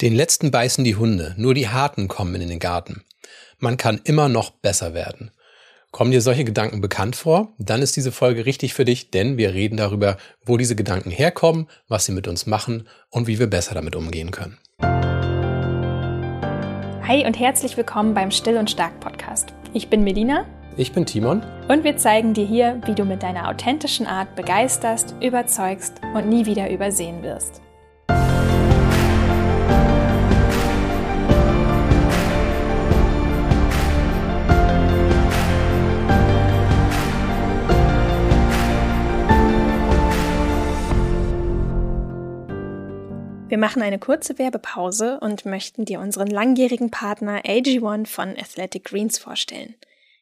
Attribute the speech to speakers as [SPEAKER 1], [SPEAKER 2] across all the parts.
[SPEAKER 1] Den letzten beißen die Hunde, nur die Harten kommen in den Garten. Man kann immer noch besser werden. Kommen dir solche Gedanken bekannt vor? Dann ist diese Folge richtig für dich, denn wir reden darüber, wo diese Gedanken herkommen, was sie mit uns machen und wie wir besser damit umgehen können.
[SPEAKER 2] Hi und herzlich willkommen beim Still und Stark Podcast. Ich bin Melina.
[SPEAKER 1] Ich bin Timon.
[SPEAKER 2] Und wir zeigen dir hier, wie du mit deiner authentischen Art begeisterst, überzeugst und nie wieder übersehen wirst. Wir machen eine kurze Werbepause und möchten dir unseren langjährigen Partner AG1 von Athletic Greens vorstellen.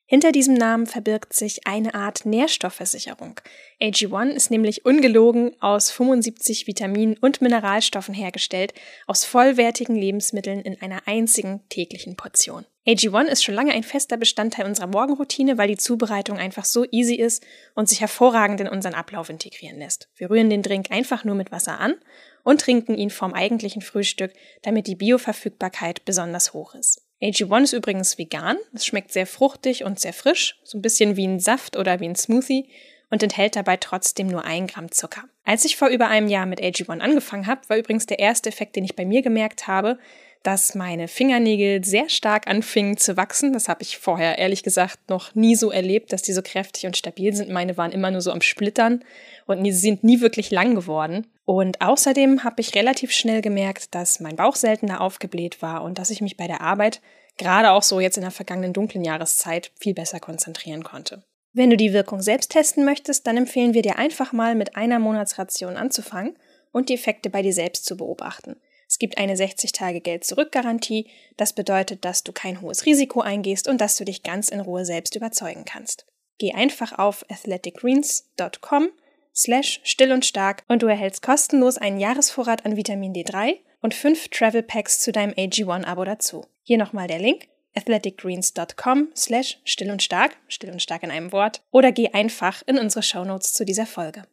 [SPEAKER 2] Hinter diesem Namen verbirgt sich eine Art Nährstoffversicherung. AG1 ist nämlich ungelogen aus 75 Vitaminen und Mineralstoffen hergestellt, aus vollwertigen Lebensmitteln in einer einzigen täglichen Portion. AG1 ist schon lange ein fester Bestandteil unserer Morgenroutine, weil die Zubereitung einfach so easy ist und sich hervorragend in unseren Ablauf integrieren lässt. Wir rühren den Drink einfach nur mit Wasser an und trinken ihn vorm eigentlichen Frühstück, damit die Bioverfügbarkeit besonders hoch ist. AG1 ist übrigens vegan. Es schmeckt sehr fruchtig und sehr frisch, so ein bisschen wie ein Saft oder wie ein Smoothie und enthält dabei trotzdem nur ein Gramm Zucker. Als ich vor über einem Jahr mit AG1 angefangen habe, war übrigens der erste Effekt, den ich bei mir gemerkt habe, dass meine Fingernägel sehr stark anfingen zu wachsen. Das habe ich vorher ehrlich gesagt noch nie so erlebt, dass die so kräftig und stabil sind. Meine waren immer nur so am Splittern und die sind nie wirklich lang geworden. Und außerdem habe ich relativ schnell gemerkt, dass mein Bauch seltener aufgebläht war und dass ich mich bei der Arbeit, gerade auch so jetzt in der vergangenen dunklen Jahreszeit, viel besser konzentrieren konnte. Wenn du die Wirkung selbst testen möchtest, dann empfehlen wir dir einfach mal mit einer Monatsration anzufangen und die Effekte bei dir selbst zu beobachten. Es gibt eine 60-Tage-Geld-Zurück-Garantie. Das bedeutet, dass du kein hohes Risiko eingehst und dass du dich ganz in Ruhe selbst überzeugen kannst. Geh einfach auf athleticgreens.com slash still und stark und du erhältst kostenlos einen Jahresvorrat an Vitamin D3 und fünf Travel Packs zu deinem AG1-Abo dazu. Hier nochmal der Link athleticgreens.com slash still und stark, still und stark in einem Wort, oder geh einfach in unsere Shownotes zu dieser Folge.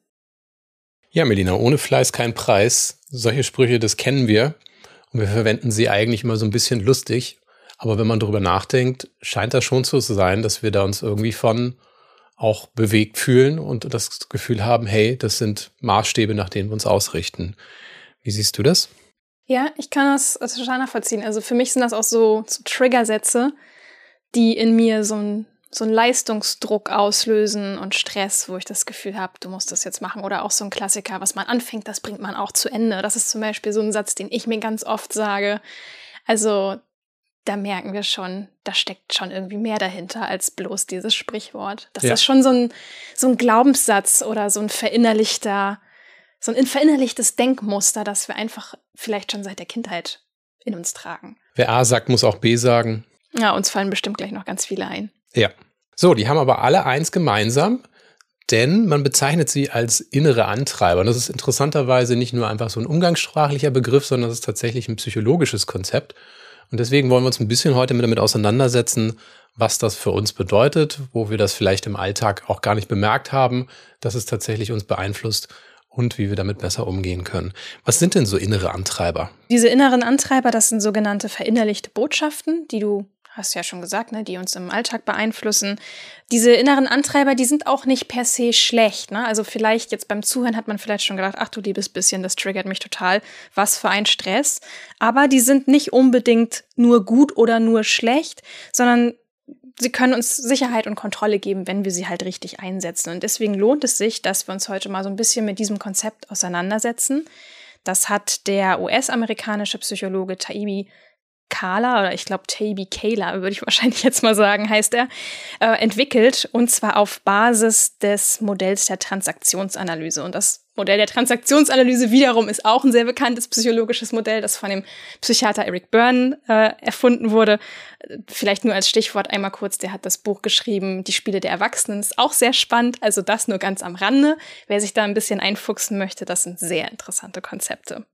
[SPEAKER 1] Ja, Melina, ohne Fleiß kein Preis. Solche Sprüche, das kennen wir. Und wir verwenden sie eigentlich immer so ein bisschen lustig. Aber wenn man darüber nachdenkt, scheint das schon so zu sein, dass wir da uns irgendwie von auch bewegt fühlen und das Gefühl haben, hey, das sind Maßstäbe, nach denen wir uns ausrichten. Wie siehst du das?
[SPEAKER 2] Ja, ich kann das total nachvollziehen. Also für mich sind das auch so, so Triggersätze, die in mir so ein so einen Leistungsdruck auslösen und Stress, wo ich das Gefühl habe, du musst das jetzt machen. Oder auch so ein Klassiker, was man anfängt, das bringt man auch zu Ende. Das ist zum Beispiel so ein Satz, den ich mir ganz oft sage. Also da merken wir schon, da steckt schon irgendwie mehr dahinter als bloß dieses Sprichwort. Das ja. ist schon so ein, so ein Glaubenssatz oder so ein verinnerlichter, so ein verinnerlichtes Denkmuster, das wir einfach vielleicht schon seit der Kindheit in uns tragen.
[SPEAKER 1] Wer A sagt, muss auch B sagen.
[SPEAKER 2] Ja, uns fallen bestimmt gleich noch ganz viele ein.
[SPEAKER 1] Ja. So, die haben aber alle eins gemeinsam, denn man bezeichnet sie als innere Antreiber. Und das ist interessanterweise nicht nur einfach so ein umgangssprachlicher Begriff, sondern das ist tatsächlich ein psychologisches Konzept. Und deswegen wollen wir uns ein bisschen heute damit auseinandersetzen, was das für uns bedeutet, wo wir das vielleicht im Alltag auch gar nicht bemerkt haben, dass es tatsächlich uns beeinflusst und wie wir damit besser umgehen können. Was sind denn so innere Antreiber?
[SPEAKER 2] Diese inneren Antreiber, das sind sogenannte verinnerlichte Botschaften, die du hast ja schon gesagt, ne, die uns im Alltag beeinflussen. Diese inneren Antreiber, die sind auch nicht per se schlecht. Ne? Also vielleicht jetzt beim Zuhören hat man vielleicht schon gedacht, ach du liebes bisschen, das triggert mich total. Was für ein Stress. Aber die sind nicht unbedingt nur gut oder nur schlecht, sondern sie können uns Sicherheit und Kontrolle geben, wenn wir sie halt richtig einsetzen. Und deswegen lohnt es sich, dass wir uns heute mal so ein bisschen mit diesem Konzept auseinandersetzen. Das hat der US-amerikanische Psychologe Taibi Kala oder ich glaube Taby Kayla, würde ich wahrscheinlich jetzt mal sagen, heißt er, äh, entwickelt und zwar auf Basis des Modells der Transaktionsanalyse. Und das Modell der Transaktionsanalyse wiederum ist auch ein sehr bekanntes psychologisches Modell, das von dem Psychiater Eric Byrne äh, erfunden wurde. Vielleicht nur als Stichwort einmal kurz, der hat das Buch geschrieben, Die Spiele der Erwachsenen, ist auch sehr spannend, also das nur ganz am Rande. Wer sich da ein bisschen einfuchsen möchte, das sind sehr interessante Konzepte.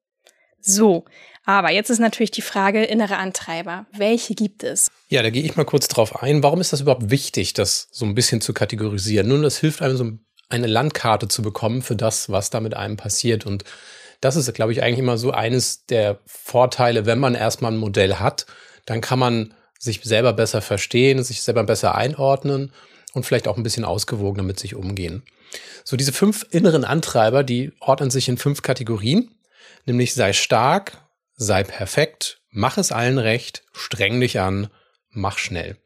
[SPEAKER 2] So, aber jetzt ist natürlich die Frage innere Antreiber. Welche gibt es?
[SPEAKER 1] Ja, da gehe ich mal kurz drauf ein. Warum ist das überhaupt wichtig, das so ein bisschen zu kategorisieren? Nun, das hilft einem so eine Landkarte zu bekommen für das, was da mit einem passiert. Und das ist, glaube ich, eigentlich immer so eines der Vorteile, wenn man erstmal ein Modell hat, dann kann man sich selber besser verstehen, sich selber besser einordnen und vielleicht auch ein bisschen ausgewogener mit sich umgehen. So, diese fünf inneren Antreiber, die ordnen sich in fünf Kategorien, nämlich sei stark, sei perfekt, mach es allen recht, streng dich an, mach schnell.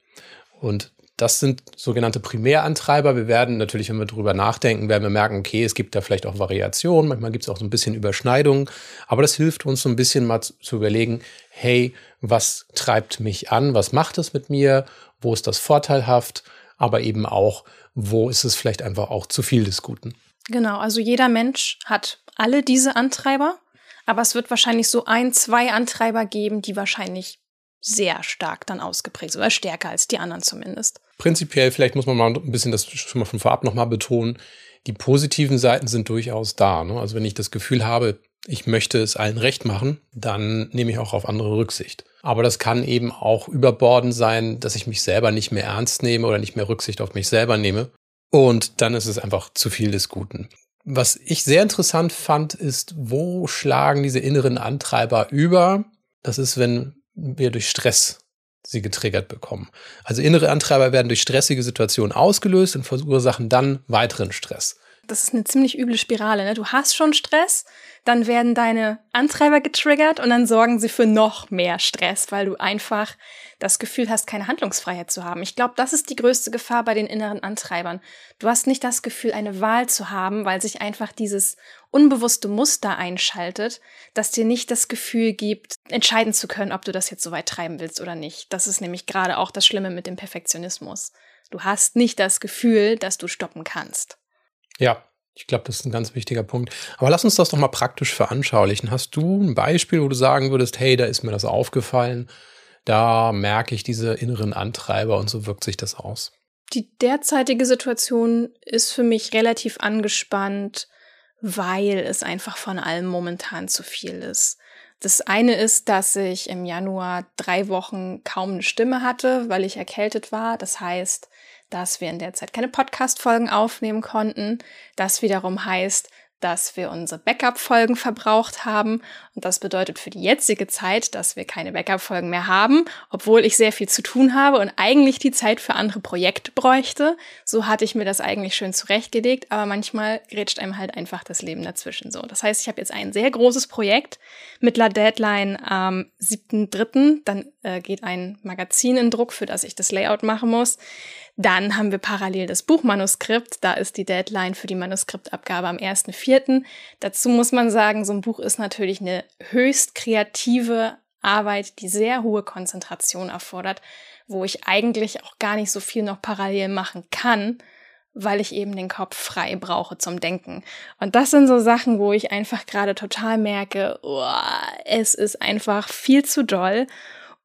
[SPEAKER 1] Und das sind sogenannte Primärantreiber. Wir werden natürlich, wenn wir drüber nachdenken, werden wir merken, okay, es gibt da vielleicht auch Variationen, manchmal gibt es auch so ein bisschen Überschneidungen, aber das hilft uns so ein bisschen mal zu überlegen, hey, was treibt mich an, was macht es mit mir, wo ist das vorteilhaft, aber eben auch, wo ist es vielleicht einfach auch zu viel des Guten.
[SPEAKER 2] Genau, also jeder Mensch hat alle diese Antreiber, aber es wird wahrscheinlich so ein, zwei Antreiber geben, die wahrscheinlich sehr stark dann ausgeprägt sind, oder stärker als die anderen zumindest.
[SPEAKER 1] Prinzipiell, vielleicht muss man mal ein bisschen das schon mal von vorab nochmal betonen, die positiven Seiten sind durchaus da. Ne? Also wenn ich das Gefühl habe, ich möchte es allen recht machen, dann nehme ich auch auf andere Rücksicht. Aber das kann eben auch überbordend sein, dass ich mich selber nicht mehr ernst nehme oder nicht mehr Rücksicht auf mich selber nehme. Und dann ist es einfach zu viel des Guten. Was ich sehr interessant fand, ist, wo schlagen diese inneren Antreiber über? Das ist, wenn wir durch Stress sie getriggert bekommen. Also innere Antreiber werden durch stressige Situationen ausgelöst und verursachen dann weiteren Stress.
[SPEAKER 2] Das ist eine ziemlich üble Spirale. Ne? Du hast schon Stress, dann werden deine Antreiber getriggert und dann sorgen sie für noch mehr Stress, weil du einfach das Gefühl hast, keine Handlungsfreiheit zu haben. Ich glaube, das ist die größte Gefahr bei den inneren Antreibern. Du hast nicht das Gefühl, eine Wahl zu haben, weil sich einfach dieses unbewusste Muster einschaltet, das dir nicht das Gefühl gibt, entscheiden zu können, ob du das jetzt so weit treiben willst oder nicht. Das ist nämlich gerade auch das Schlimme mit dem Perfektionismus. Du hast nicht das Gefühl, dass du stoppen kannst.
[SPEAKER 1] Ja, ich glaube, das ist ein ganz wichtiger Punkt. Aber lass uns das doch mal praktisch veranschaulichen. Hast du ein Beispiel, wo du sagen würdest, hey, da ist mir das aufgefallen, da merke ich diese inneren Antreiber und so wirkt sich das aus?
[SPEAKER 2] Die derzeitige Situation ist für mich relativ angespannt, weil es einfach von allem momentan zu viel ist. Das eine ist, dass ich im Januar drei Wochen kaum eine Stimme hatte, weil ich erkältet war. Das heißt, dass wir in der Zeit keine Podcast-Folgen aufnehmen konnten. Das wiederum heißt, dass wir unsere Backup-Folgen verbraucht haben. Und das bedeutet für die jetzige Zeit, dass wir keine Backup-Folgen mehr haben, obwohl ich sehr viel zu tun habe und eigentlich die Zeit für andere Projekte bräuchte. So hatte ich mir das eigentlich schön zurechtgelegt, aber manchmal grätscht einem halt einfach das Leben dazwischen so. Das heißt, ich habe jetzt ein sehr großes Projekt mit la Deadline am 7.3. Dann äh, geht ein Magazin in Druck, für das ich das Layout machen muss. Dann haben wir parallel das Buchmanuskript. Da ist die Deadline für die Manuskriptabgabe am 1.4. Dazu muss man sagen, so ein Buch ist natürlich eine höchst kreative Arbeit, die sehr hohe Konzentration erfordert, wo ich eigentlich auch gar nicht so viel noch parallel machen kann, weil ich eben den Kopf frei brauche zum Denken. Und das sind so Sachen, wo ich einfach gerade total merke, oh, es ist einfach viel zu doll.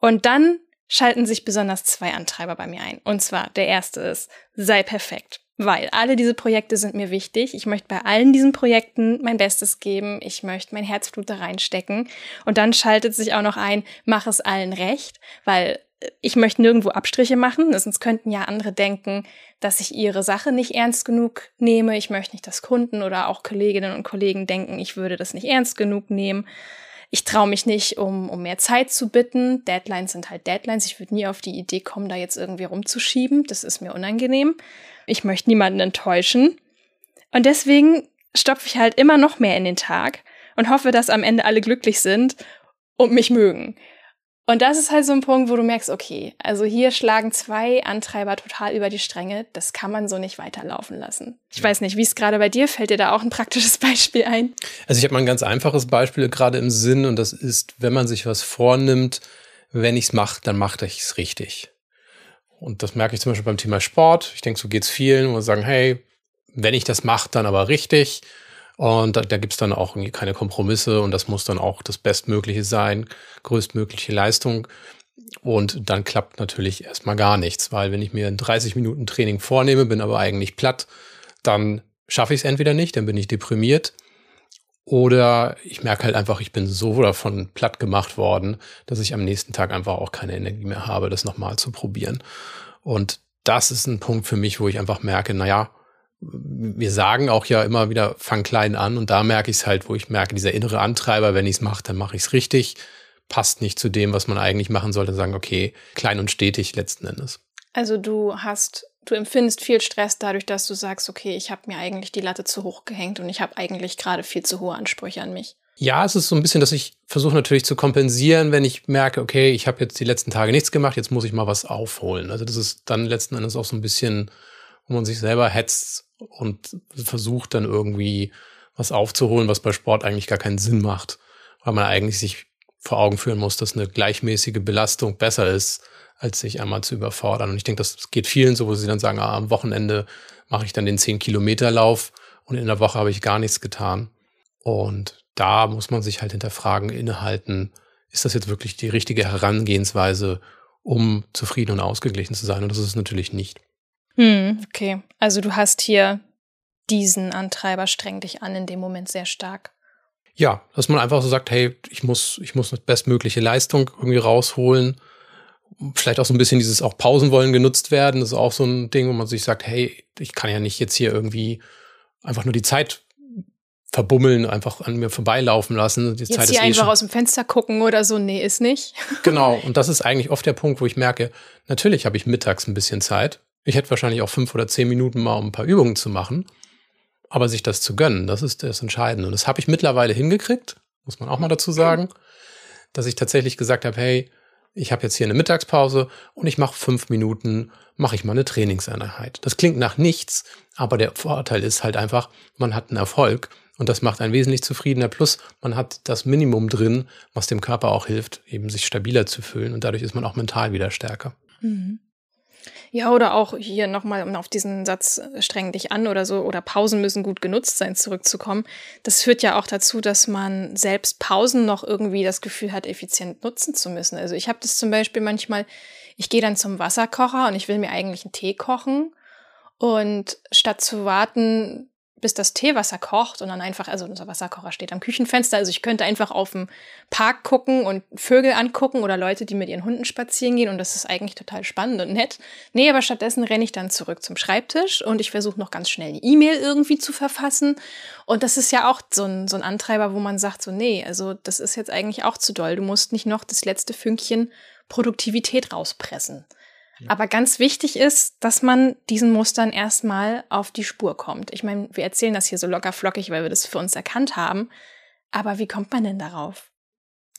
[SPEAKER 2] Und dann schalten sich besonders zwei Antreiber bei mir ein. Und zwar, der erste ist, sei perfekt. Weil alle diese Projekte sind mir wichtig. Ich möchte bei allen diesen Projekten mein Bestes geben. Ich möchte mein Herzblut da reinstecken. Und dann schaltet sich auch noch ein, mach es allen recht, weil ich möchte nirgendwo Abstriche machen. Sonst könnten ja andere denken, dass ich ihre Sache nicht ernst genug nehme. Ich möchte nicht, dass Kunden oder auch Kolleginnen und Kollegen denken, ich würde das nicht ernst genug nehmen. Ich traue mich nicht, um, um mehr Zeit zu bitten. Deadlines sind halt Deadlines. Ich würde nie auf die Idee kommen, da jetzt irgendwie rumzuschieben. Das ist mir unangenehm. Ich möchte niemanden enttäuschen. Und deswegen stopfe ich halt immer noch mehr in den Tag und hoffe, dass am Ende alle glücklich sind und mich mögen. Und das ist halt so ein Punkt, wo du merkst, okay, also hier schlagen zwei Antreiber total über die Stränge. Das kann man so nicht weiterlaufen lassen. Ich weiß nicht, wie es gerade bei dir fällt dir da auch ein praktisches Beispiel ein?
[SPEAKER 1] Also ich habe mal ein ganz einfaches Beispiel gerade im Sinn und das ist, wenn man sich was vornimmt, wenn ich es mache, dann mache ich es richtig. Und das merke ich zum Beispiel beim Thema Sport. Ich denke, so geht es vielen, wo wir sagen, hey, wenn ich das mache, dann aber richtig. Und da, da gibt es dann auch irgendwie keine Kompromisse und das muss dann auch das Bestmögliche sein, größtmögliche Leistung. Und dann klappt natürlich erstmal gar nichts, weil wenn ich mir ein 30 Minuten Training vornehme, bin aber eigentlich platt, dann schaffe ich es entweder nicht, dann bin ich deprimiert. Oder ich merke halt einfach, ich bin so davon platt gemacht worden, dass ich am nächsten Tag einfach auch keine Energie mehr habe, das nochmal zu probieren. Und das ist ein Punkt für mich, wo ich einfach merke, naja, wir sagen auch ja immer wieder, fang klein an und da merke ich es halt, wo ich merke, dieser innere Antreiber, wenn ich es mache, dann mache ich es richtig, passt nicht zu dem, was man eigentlich machen sollte, sagen, okay, klein und stetig letzten Endes.
[SPEAKER 2] Also du hast, du empfindest viel Stress dadurch, dass du sagst, okay, ich habe mir eigentlich die Latte zu hoch gehängt und ich habe eigentlich gerade viel zu hohe Ansprüche an mich.
[SPEAKER 1] Ja, es ist so ein bisschen, dass ich versuche natürlich zu kompensieren, wenn ich merke, okay, ich habe jetzt die letzten Tage nichts gemacht, jetzt muss ich mal was aufholen. Also das ist dann letzten Endes auch so ein bisschen, wo man sich selber hetzt und versucht dann irgendwie was aufzuholen, was bei Sport eigentlich gar keinen Sinn macht, weil man eigentlich sich vor Augen führen muss, dass eine gleichmäßige Belastung besser ist, als sich einmal zu überfordern. Und ich denke, das geht vielen so, wo sie dann sagen, ah, am Wochenende mache ich dann den 10-Kilometer-Lauf und in der Woche habe ich gar nichts getan. Und da muss man sich halt hinterfragen, innehalten, ist das jetzt wirklich die richtige Herangehensweise, um zufrieden und ausgeglichen zu sein? Und das ist es natürlich nicht.
[SPEAKER 2] Hm, okay. Also du hast hier diesen Antreiber streng dich an in dem Moment sehr stark.
[SPEAKER 1] Ja, dass man einfach so sagt, hey, ich muss, ich muss eine bestmögliche Leistung irgendwie rausholen. Vielleicht auch so ein bisschen dieses auch Pausen wollen genutzt werden. Das ist auch so ein Ding, wo man sich sagt, hey, ich kann ja nicht jetzt hier irgendwie einfach nur die Zeit verbummeln, einfach an mir vorbeilaufen lassen.
[SPEAKER 2] Die Jetzt Zeit hier ist eh einfach aus dem Fenster gucken oder so, nee, ist nicht.
[SPEAKER 1] genau, und das ist eigentlich oft der Punkt, wo ich merke, natürlich habe ich mittags ein bisschen Zeit. Ich hätte wahrscheinlich auch fünf oder zehn Minuten mal, um ein paar Übungen zu machen. Aber sich das zu gönnen, das ist das Entscheidende. Und das habe ich mittlerweile hingekriegt, muss man auch mal dazu sagen, dass ich tatsächlich gesagt habe, hey, ich habe jetzt hier eine Mittagspause und ich mache fünf Minuten, mache ich mal eine Trainingseinheit. Das klingt nach nichts, aber der Vorteil ist halt einfach, man hat einen Erfolg und das macht einen wesentlich zufriedener. Plus, man hat das Minimum drin, was dem Körper auch hilft, eben sich stabiler zu fühlen. Und dadurch ist man auch mental wieder stärker. Mhm.
[SPEAKER 2] Ja, oder auch hier nochmal, um auf diesen Satz äh, streng dich an oder so, oder Pausen müssen gut genutzt sein, zurückzukommen. Das führt ja auch dazu, dass man selbst Pausen noch irgendwie das Gefühl hat, effizient nutzen zu müssen. Also ich habe das zum Beispiel manchmal, ich gehe dann zum Wasserkocher und ich will mir eigentlich einen Tee kochen. Und statt zu warten, bis das Teewasser kocht und dann einfach, also unser Wasserkocher steht am Küchenfenster, also ich könnte einfach auf dem Park gucken und Vögel angucken oder Leute, die mit ihren Hunden spazieren gehen und das ist eigentlich total spannend und nett. Nee, aber stattdessen renne ich dann zurück zum Schreibtisch und ich versuche noch ganz schnell eine E-Mail irgendwie zu verfassen und das ist ja auch so ein, so ein Antreiber, wo man sagt so, nee, also das ist jetzt eigentlich auch zu doll, du musst nicht noch das letzte Fünkchen Produktivität rauspressen. Aber ganz wichtig ist, dass man diesen Mustern erstmal auf die Spur kommt. Ich meine, wir erzählen das hier so locker flockig, weil wir das für uns erkannt haben. Aber wie kommt man denn darauf?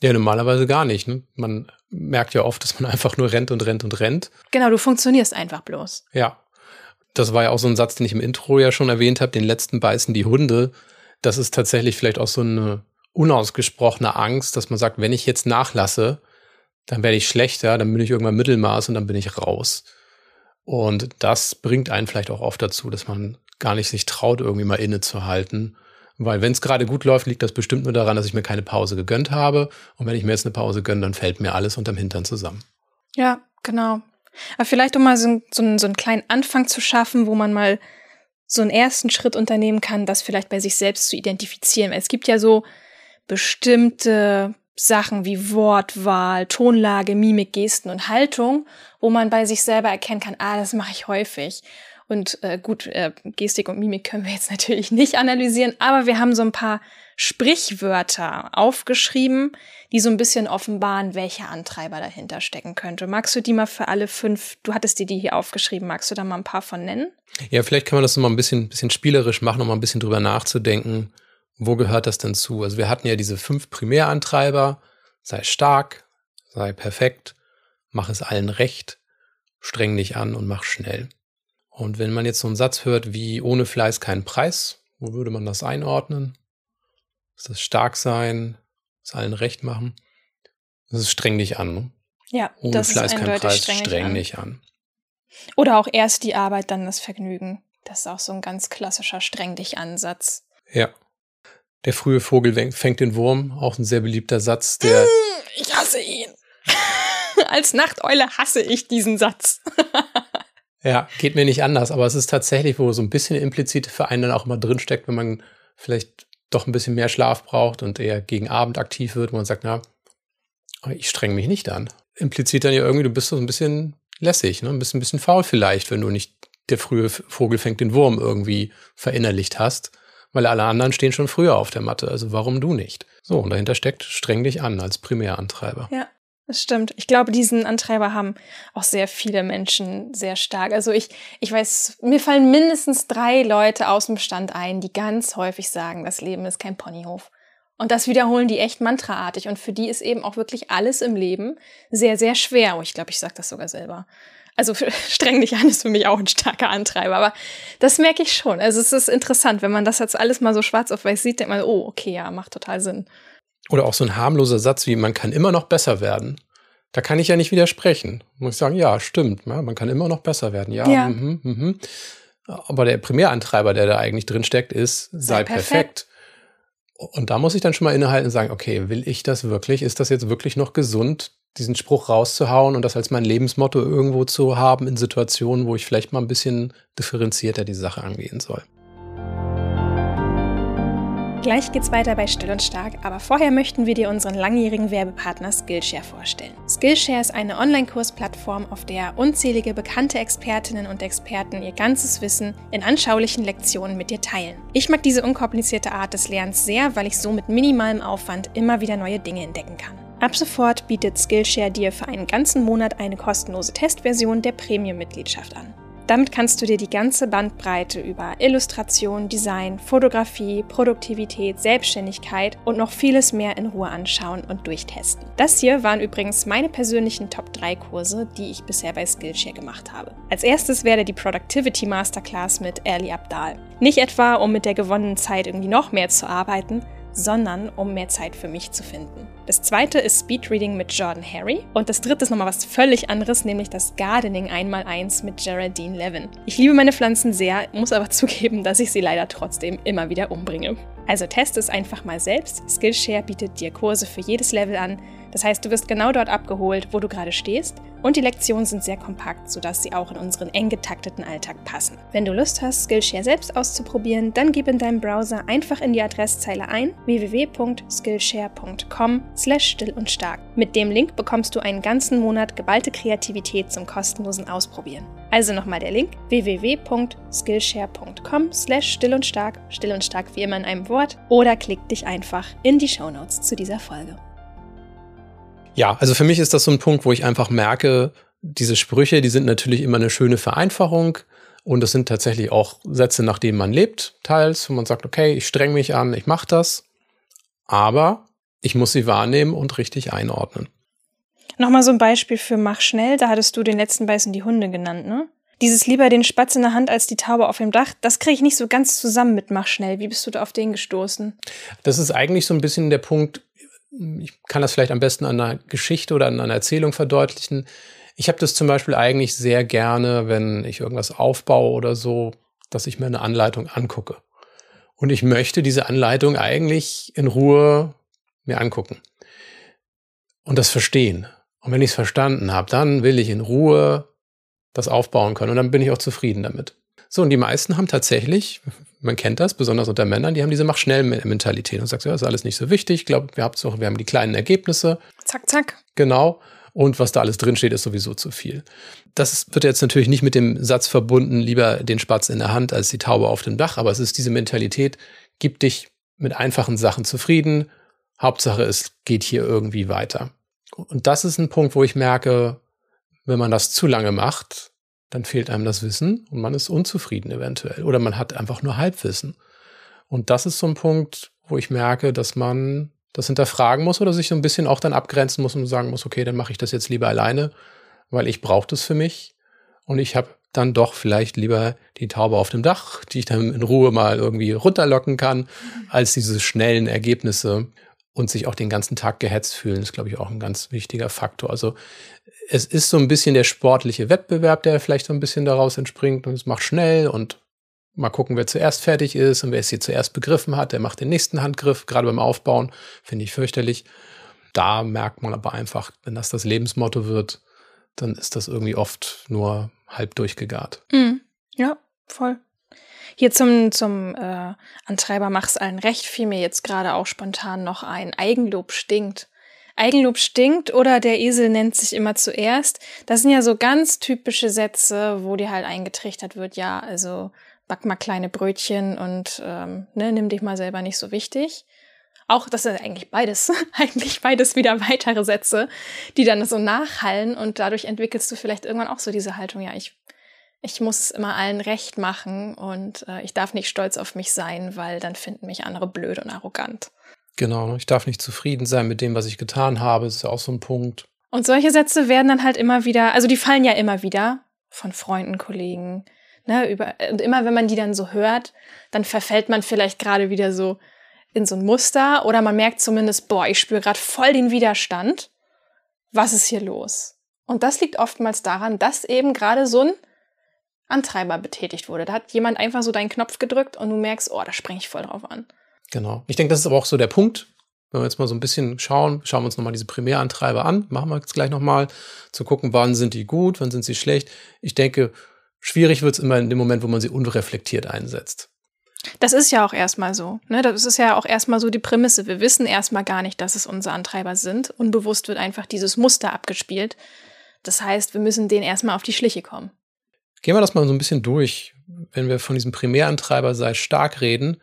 [SPEAKER 1] Ja, normalerweise gar nicht. Ne? Man merkt ja oft, dass man einfach nur rennt und rennt und rennt.
[SPEAKER 2] Genau, du funktionierst einfach bloß.
[SPEAKER 1] Ja. Das war ja auch so ein Satz, den ich im Intro ja schon erwähnt habe, den letzten beißen die Hunde. Das ist tatsächlich vielleicht auch so eine unausgesprochene Angst, dass man sagt, wenn ich jetzt nachlasse, dann werde ich schlechter, dann bin ich irgendwann Mittelmaß und dann bin ich raus. Und das bringt einen vielleicht auch oft dazu, dass man gar nicht sich traut, irgendwie mal innezuhalten. Weil wenn es gerade gut läuft, liegt das bestimmt nur daran, dass ich mir keine Pause gegönnt habe. Und wenn ich mir jetzt eine Pause gönne, dann fällt mir alles unterm Hintern zusammen.
[SPEAKER 2] Ja, genau. Aber vielleicht um mal so, so, so einen kleinen Anfang zu schaffen, wo man mal so einen ersten Schritt unternehmen kann, das vielleicht bei sich selbst zu identifizieren. Es gibt ja so bestimmte Sachen wie Wortwahl, Tonlage, Mimik, Gesten und Haltung, wo man bei sich selber erkennen kann, ah, das mache ich häufig. Und äh, gut, äh, Gestik und Mimik können wir jetzt natürlich nicht analysieren, aber wir haben so ein paar Sprichwörter aufgeschrieben, die so ein bisschen offenbaren, welcher Antreiber dahinter stecken könnte. Magst du die mal für alle fünf, du hattest dir die hier aufgeschrieben, magst du da mal ein paar von nennen?
[SPEAKER 1] Ja, vielleicht kann man das mal ein bisschen, bisschen spielerisch machen, um mal ein bisschen drüber nachzudenken, wo gehört das denn zu? Also wir hatten ja diese fünf Primärantreiber, sei stark, sei perfekt, mach es allen recht, streng dich an und mach schnell. Und wenn man jetzt so einen Satz hört wie ohne Fleiß kein Preis, wo würde man das einordnen? Ist das stark sein, es allen recht machen? Das ist streng dich an. Ne?
[SPEAKER 2] Ja,
[SPEAKER 1] ohne
[SPEAKER 2] das
[SPEAKER 1] Fleiß
[SPEAKER 2] ist
[SPEAKER 1] kein Preis,
[SPEAKER 2] streng,
[SPEAKER 1] streng
[SPEAKER 2] dich
[SPEAKER 1] an. an.
[SPEAKER 2] Oder auch erst die Arbeit, dann das Vergnügen. Das ist auch so ein ganz klassischer streng dich Ansatz.
[SPEAKER 1] Ja. Der frühe Vogel fängt den Wurm, auch ein sehr beliebter Satz, der.
[SPEAKER 2] Mm, ich hasse ihn. Als Nachteule hasse ich diesen Satz.
[SPEAKER 1] ja, geht mir nicht anders, aber es ist tatsächlich, wo so ein bisschen implizit für einen dann auch immer drinsteckt, wenn man vielleicht doch ein bisschen mehr Schlaf braucht und eher gegen Abend aktiv wird, wo man sagt, na, ich streng mich nicht an. Implizit dann ja irgendwie, du bist so ein bisschen lässig, ne? Ein bisschen, ein bisschen faul vielleicht, wenn du nicht der frühe Vogel fängt den Wurm irgendwie verinnerlicht hast, weil alle anderen stehen schon früher auf der Matte. Also warum du nicht? So, und dahinter steckt streng dich an als Primärantreiber.
[SPEAKER 2] Ja. Das stimmt. Ich glaube, diesen Antreiber haben auch sehr viele Menschen sehr stark. Also ich, ich weiß, mir fallen mindestens drei Leute aus dem Stand ein, die ganz häufig sagen, das Leben ist kein Ponyhof. Und das wiederholen die echt mantraartig. Und für die ist eben auch wirklich alles im Leben sehr, sehr schwer. Oh, ich glaube, ich sage das sogar selber. Also streng dich an ist für mich auch ein starker Antreiber. Aber das merke ich schon. Also es ist interessant, wenn man das jetzt alles mal so schwarz auf weiß sieht, denkt man, oh, okay, ja, macht total Sinn.
[SPEAKER 1] Oder auch so ein harmloser Satz wie, man kann immer noch besser werden. Da kann ich ja nicht widersprechen. Muss ich sagen, ja, stimmt, man kann immer noch besser werden. Ja, ja. Mhm, mhm. Aber der Primärantreiber, der da eigentlich drin steckt, ist, sei, sei perfekt. perfekt. Und da muss ich dann schon mal innehalten und sagen, okay, will ich das wirklich? Ist das jetzt wirklich noch gesund, diesen Spruch rauszuhauen und das als mein Lebensmotto irgendwo zu haben in Situationen, wo ich vielleicht mal ein bisschen differenzierter die Sache angehen soll?
[SPEAKER 2] Gleich geht's weiter bei Still und Stark, aber vorher möchten wir dir unseren langjährigen Werbepartner Skillshare vorstellen. Skillshare ist eine Online-Kursplattform, auf der unzählige bekannte Expertinnen und Experten ihr ganzes Wissen in anschaulichen Lektionen mit dir teilen. Ich mag diese unkomplizierte Art des Lernens sehr, weil ich so mit minimalem Aufwand immer wieder neue Dinge entdecken kann. Ab sofort bietet Skillshare dir für einen ganzen Monat eine kostenlose Testversion der Premium-Mitgliedschaft an. Damit kannst du dir die ganze Bandbreite über Illustration, Design, Fotografie, Produktivität, Selbstständigkeit und noch vieles mehr in Ruhe anschauen und durchtesten. Das hier waren übrigens meine persönlichen Top 3 Kurse, die ich bisher bei Skillshare gemacht habe. Als erstes werde die Productivity Masterclass mit Ali Abdal. Nicht etwa, um mit der gewonnenen Zeit irgendwie noch mehr zu arbeiten, sondern um mehr Zeit für mich zu finden. Das zweite ist Speedreading mit Jordan Harry und das dritte ist nochmal was völlig anderes, nämlich das Gardening 1x1 mit Geraldine Levin. Ich liebe meine Pflanzen sehr, muss aber zugeben, dass ich sie leider trotzdem immer wieder umbringe. Also teste es einfach mal selbst. Skillshare bietet dir Kurse für jedes Level an, das heißt, du wirst genau dort abgeholt, wo du gerade stehst und die Lektionen sind sehr kompakt, sodass sie auch in unseren eng getakteten Alltag passen. Wenn du Lust hast, Skillshare selbst auszuprobieren, dann gib in deinem Browser einfach in die Adresszeile ein www.skillshare.com slash still und stark. Mit dem Link bekommst du einen ganzen Monat geballte Kreativität zum kostenlosen Ausprobieren. Also nochmal der Link www.skillshare.com slash still und stark, still und stark wie immer in einem Wort oder klick dich einfach in die Shownotes zu dieser Folge.
[SPEAKER 1] Ja, also für mich ist das so ein Punkt, wo ich einfach merke, diese Sprüche, die sind natürlich immer eine schöne Vereinfachung. Und das sind tatsächlich auch Sätze, nach denen man lebt, teils, wo man sagt, okay, ich streng mich an, ich mache das. Aber ich muss sie wahrnehmen und richtig einordnen.
[SPEAKER 2] Nochmal so ein Beispiel für Mach schnell, da hattest du den letzten Beißen die Hunde genannt, ne? Dieses lieber den Spatz in der Hand als die Taube auf dem Dach, das kriege ich nicht so ganz zusammen mit Mach schnell. Wie bist du da auf den gestoßen?
[SPEAKER 1] Das ist eigentlich so ein bisschen der Punkt, ich kann das vielleicht am besten an einer Geschichte oder an einer Erzählung verdeutlichen. Ich habe das zum Beispiel eigentlich sehr gerne, wenn ich irgendwas aufbaue oder so, dass ich mir eine Anleitung angucke. Und ich möchte diese Anleitung eigentlich in Ruhe mir angucken und das verstehen. Und wenn ich es verstanden habe, dann will ich in Ruhe das aufbauen können und dann bin ich auch zufrieden damit. So, und die meisten haben tatsächlich, man kennt das, besonders unter Männern, die haben diese Mach-schnell-Mentalität und sagt, ja, ist alles nicht so wichtig. Ich glaube, wir, wir haben die kleinen Ergebnisse.
[SPEAKER 2] Zack, zack.
[SPEAKER 1] Genau. Und was da alles drinsteht, ist sowieso zu viel. Das wird jetzt natürlich nicht mit dem Satz verbunden, lieber den Spatz in der Hand als die Taube auf dem Dach, aber es ist diese Mentalität, gib dich mit einfachen Sachen zufrieden. Hauptsache, es geht hier irgendwie weiter. Und das ist ein Punkt, wo ich merke, wenn man das zu lange macht, dann fehlt einem das Wissen und man ist unzufrieden eventuell. Oder man hat einfach nur Halbwissen. Und das ist so ein Punkt, wo ich merke, dass man das hinterfragen muss oder sich so ein bisschen auch dann abgrenzen muss und sagen muss, okay, dann mache ich das jetzt lieber alleine, weil ich brauche das für mich. Und ich habe dann doch vielleicht lieber die Taube auf dem Dach, die ich dann in Ruhe mal irgendwie runterlocken kann, als diese schnellen Ergebnisse und sich auch den ganzen Tag gehetzt fühlen, ist, glaube ich, auch ein ganz wichtiger Faktor. Also es ist so ein bisschen der sportliche Wettbewerb, der vielleicht so ein bisschen daraus entspringt und es macht schnell und mal gucken, wer zuerst fertig ist und wer es hier zuerst begriffen hat, der macht den nächsten Handgriff, gerade beim Aufbauen, finde ich fürchterlich. Da merkt man aber einfach, wenn das das Lebensmotto wird, dann ist das irgendwie oft nur halb durchgegart.
[SPEAKER 2] Mhm. Ja, voll. Hier zum, zum äh, Antreiber mach's allen recht, fiel mir jetzt gerade auch spontan noch ein. Eigenlob stinkt. Eigenlob stinkt oder der Esel nennt sich immer zuerst. Das sind ja so ganz typische Sätze, wo dir halt eingetrichtert wird, ja, also back mal kleine Brötchen und ähm, ne, nimm dich mal selber nicht so wichtig. Auch das sind eigentlich beides, eigentlich beides wieder weitere Sätze, die dann so nachhallen und dadurch entwickelst du vielleicht irgendwann auch so diese Haltung, ja, ich, ich muss immer allen recht machen und äh, ich darf nicht stolz auf mich sein, weil dann finden mich andere blöd und arrogant.
[SPEAKER 1] Genau, ich darf nicht zufrieden sein mit dem, was ich getan habe, das ist ja auch so ein Punkt.
[SPEAKER 2] Und solche Sätze werden dann halt immer wieder, also die fallen ja immer wieder von Freunden, Kollegen, ne, über, und immer wenn man die dann so hört, dann verfällt man vielleicht gerade wieder so in so ein Muster oder man merkt zumindest, boah, ich spüre gerade voll den Widerstand. Was ist hier los? Und das liegt oftmals daran, dass eben gerade so ein Antreiber betätigt wurde. Da hat jemand einfach so deinen Knopf gedrückt und du merkst, oh, da springe ich voll drauf an.
[SPEAKER 1] Genau. Ich denke, das ist aber auch so der Punkt, wenn wir jetzt mal so ein bisschen schauen, schauen wir uns nochmal diese Primärantreiber an, machen wir jetzt gleich nochmal, zu gucken, wann sind die gut, wann sind sie schlecht. Ich denke, schwierig wird es immer in dem Moment, wo man sie unreflektiert einsetzt.
[SPEAKER 2] Das ist ja auch erstmal so. Ne? Das ist ja auch erstmal so die Prämisse. Wir wissen erstmal gar nicht, dass es unsere Antreiber sind. Unbewusst wird einfach dieses Muster abgespielt. Das heißt, wir müssen denen erstmal auf die Schliche kommen.
[SPEAKER 1] Gehen wir das mal so ein bisschen durch. Wenn wir von diesem Primärantreiber sei stark reden,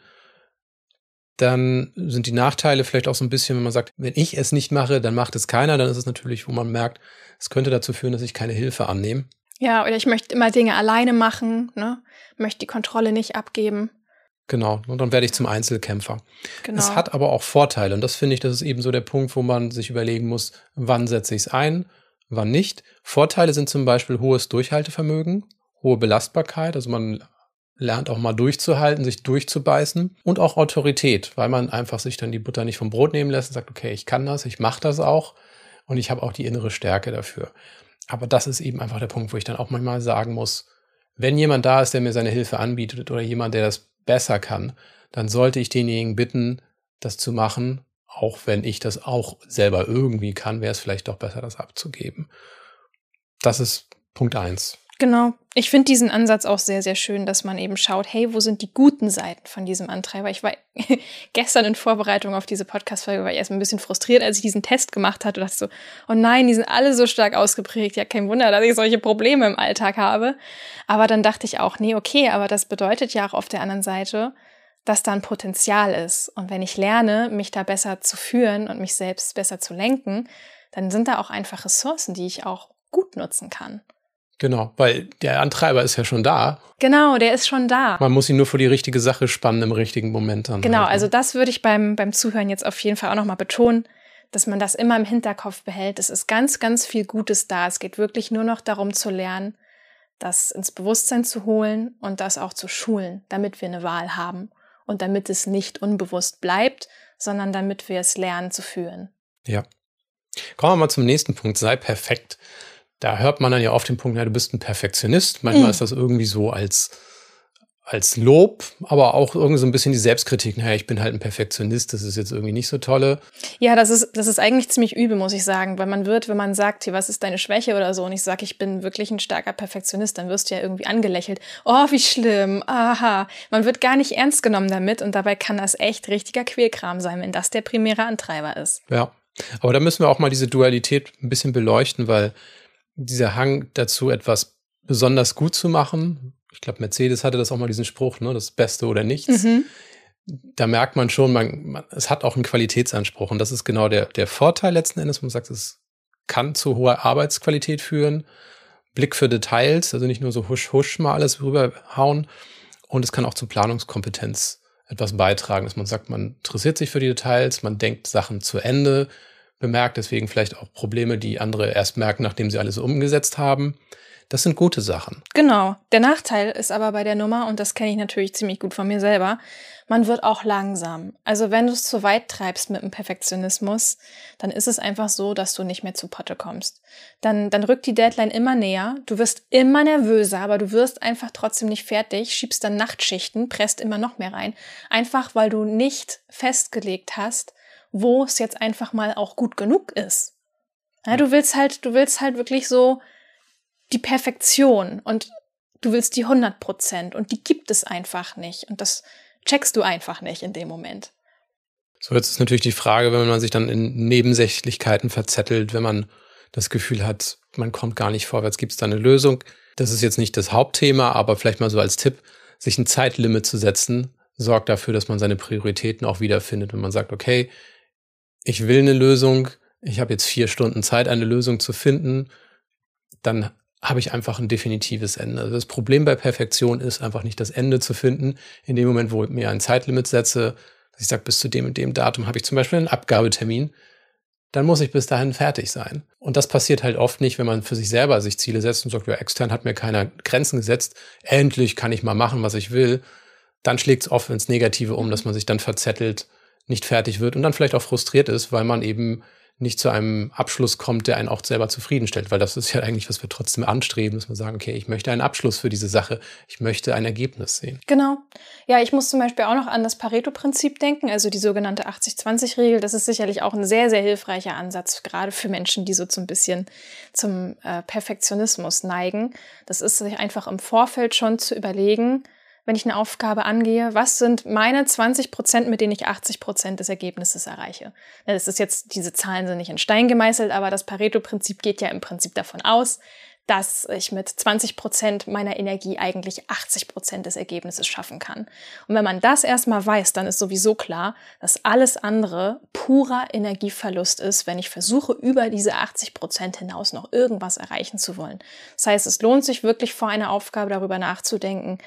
[SPEAKER 1] dann sind die Nachteile vielleicht auch so ein bisschen, wenn man sagt, wenn ich es nicht mache, dann macht es keiner, dann ist es natürlich, wo man merkt, es könnte dazu führen, dass ich keine Hilfe annehme.
[SPEAKER 2] Ja, oder ich möchte immer Dinge alleine machen, ne? möchte die Kontrolle nicht abgeben.
[SPEAKER 1] Genau, und dann werde ich zum Einzelkämpfer. Genau. Es hat aber auch Vorteile und das finde ich, das ist eben so der Punkt, wo man sich überlegen muss, wann setze ich es ein, wann nicht. Vorteile sind zum Beispiel hohes Durchhaltevermögen, hohe Belastbarkeit, also man lernt auch mal durchzuhalten, sich durchzubeißen und auch Autorität, weil man einfach sich dann die Butter nicht vom Brot nehmen lässt und sagt, okay, ich kann das, ich mache das auch und ich habe auch die innere Stärke dafür. Aber das ist eben einfach der Punkt, wo ich dann auch manchmal sagen muss, wenn jemand da ist, der mir seine Hilfe anbietet oder jemand, der das besser kann, dann sollte ich denjenigen bitten, das zu machen, auch wenn ich das auch selber irgendwie kann, wäre es vielleicht doch besser, das abzugeben. Das ist Punkt eins.
[SPEAKER 2] Genau. Ich finde diesen Ansatz auch sehr, sehr schön, dass man eben schaut, hey, wo sind die guten Seiten von diesem Antreiber? Ich war gestern in Vorbereitung auf diese Podcast-Folge, war ich erst ein bisschen frustriert, als ich diesen Test gemacht hatte und dachte so, oh nein, die sind alle so stark ausgeprägt. Ja, kein Wunder, dass ich solche Probleme im Alltag habe. Aber dann dachte ich auch, nee, okay, aber das bedeutet ja auch auf der anderen Seite, dass da ein Potenzial ist. Und wenn ich lerne, mich da besser zu führen und mich selbst besser zu lenken, dann sind da auch einfach Ressourcen, die ich auch gut nutzen kann.
[SPEAKER 1] Genau, weil der Antreiber ist ja schon da.
[SPEAKER 2] Genau, der ist schon da.
[SPEAKER 1] Man muss ihn nur vor die richtige Sache spannen im richtigen Moment dann.
[SPEAKER 2] Genau, halt, ne? also das würde ich beim, beim Zuhören jetzt auf jeden Fall auch nochmal betonen, dass man das immer im Hinterkopf behält. Es ist ganz, ganz viel Gutes da. Es geht wirklich nur noch darum zu lernen, das ins Bewusstsein zu holen und das auch zu schulen, damit wir eine Wahl haben und damit es nicht unbewusst bleibt, sondern damit wir es lernen zu führen.
[SPEAKER 1] Ja. Kommen wir mal zum nächsten Punkt. Sei perfekt da hört man dann ja oft den Punkt, ja, du bist ein Perfektionist. Manchmal mhm. ist das irgendwie so als, als Lob, aber auch irgendwie so ein bisschen die Selbstkritik. Naja, ich bin halt ein Perfektionist, das ist jetzt irgendwie nicht so tolle.
[SPEAKER 2] Ja, das ist, das ist eigentlich ziemlich übel, muss ich sagen, weil man wird, wenn man sagt, hier, was ist deine Schwäche oder so, und ich sage, ich bin wirklich ein starker Perfektionist, dann wirst du ja irgendwie angelächelt. Oh, wie schlimm, aha. Man wird gar nicht ernst genommen damit und dabei kann das echt richtiger Quälkram sein, wenn das der primäre Antreiber ist.
[SPEAKER 1] Ja. Aber da müssen wir auch mal diese Dualität ein bisschen beleuchten, weil dieser Hang dazu, etwas besonders gut zu machen. Ich glaube, Mercedes hatte das auch mal diesen Spruch, ne, das Beste oder nichts. Mhm. Da merkt man schon, man, man, es hat auch einen Qualitätsanspruch. Und das ist genau der, der Vorteil letzten Endes. Man sagt, es kann zu hoher Arbeitsqualität führen. Blick für Details, also nicht nur so husch, husch mal alles rüberhauen. Und es kann auch zur Planungskompetenz etwas beitragen, dass man sagt, man interessiert sich für die Details, man denkt Sachen zu Ende, bemerkt, deswegen vielleicht auch Probleme, die andere erst merken, nachdem sie alles umgesetzt haben. Das sind gute Sachen.
[SPEAKER 2] Genau. Der Nachteil ist aber bei der Nummer, und das kenne ich natürlich ziemlich gut von mir selber, man wird auch langsam. Also wenn du es zu weit treibst mit dem Perfektionismus, dann ist es einfach so, dass du nicht mehr zu Potte kommst. Dann, dann rückt die Deadline immer näher, du wirst immer nervöser, aber du wirst einfach trotzdem nicht fertig, schiebst dann Nachtschichten, presst immer noch mehr rein. Einfach weil du nicht festgelegt hast, wo es jetzt einfach mal auch gut genug ist. Ja, du willst halt, du willst halt wirklich so die Perfektion und du willst die 100 Prozent und die gibt es einfach nicht und das checkst du einfach nicht in dem Moment.
[SPEAKER 1] So, jetzt ist natürlich die Frage, wenn man sich dann in Nebensächlichkeiten verzettelt, wenn man das Gefühl hat, man kommt gar nicht vorwärts, gibt es da eine Lösung? Das ist jetzt nicht das Hauptthema, aber vielleicht mal so als Tipp, sich ein Zeitlimit zu setzen, sorgt dafür, dass man seine Prioritäten auch wiederfindet. Wenn man sagt, okay, ich will eine Lösung, ich habe jetzt vier Stunden Zeit, eine Lösung zu finden, dann habe ich einfach ein definitives Ende. Also das Problem bei Perfektion ist einfach nicht das Ende zu finden. In dem Moment, wo ich mir ein Zeitlimit setze, dass ich sage, bis zu dem und dem Datum habe ich zum Beispiel einen Abgabetermin, dann muss ich bis dahin fertig sein. Und das passiert halt oft nicht, wenn man für sich selber sich Ziele setzt und sagt, ja, extern hat mir keiner Grenzen gesetzt, endlich kann ich mal machen, was ich will. Dann schlägt es oft ins Negative um, dass man sich dann verzettelt, nicht fertig wird und dann vielleicht auch frustriert ist, weil man eben nicht zu einem Abschluss kommt, der einen auch selber zufriedenstellt, weil das ist ja eigentlich, was wir trotzdem anstreben, dass wir sagen, okay, ich möchte einen Abschluss für diese Sache, ich möchte ein Ergebnis sehen.
[SPEAKER 2] Genau. Ja, ich muss zum Beispiel auch noch an das Pareto-Prinzip denken, also die sogenannte 80-20-Regel. Das ist sicherlich auch ein sehr, sehr hilfreicher Ansatz, gerade für Menschen, die so ein bisschen zum äh, Perfektionismus neigen. Das ist sich einfach im Vorfeld schon zu überlegen, wenn ich eine Aufgabe angehe, was sind meine 20 Prozent, mit denen ich 80 Prozent des Ergebnisses erreiche. Das ist jetzt, diese Zahlen sind nicht in Stein gemeißelt, aber das Pareto-Prinzip geht ja im Prinzip davon aus, dass ich mit 20 Prozent meiner Energie eigentlich 80 Prozent des Ergebnisses schaffen kann. Und wenn man das erstmal weiß, dann ist sowieso klar, dass alles andere purer Energieverlust ist, wenn ich versuche, über diese 80 Prozent hinaus noch irgendwas erreichen zu wollen. Das heißt, es lohnt sich wirklich vor einer Aufgabe darüber nachzudenken,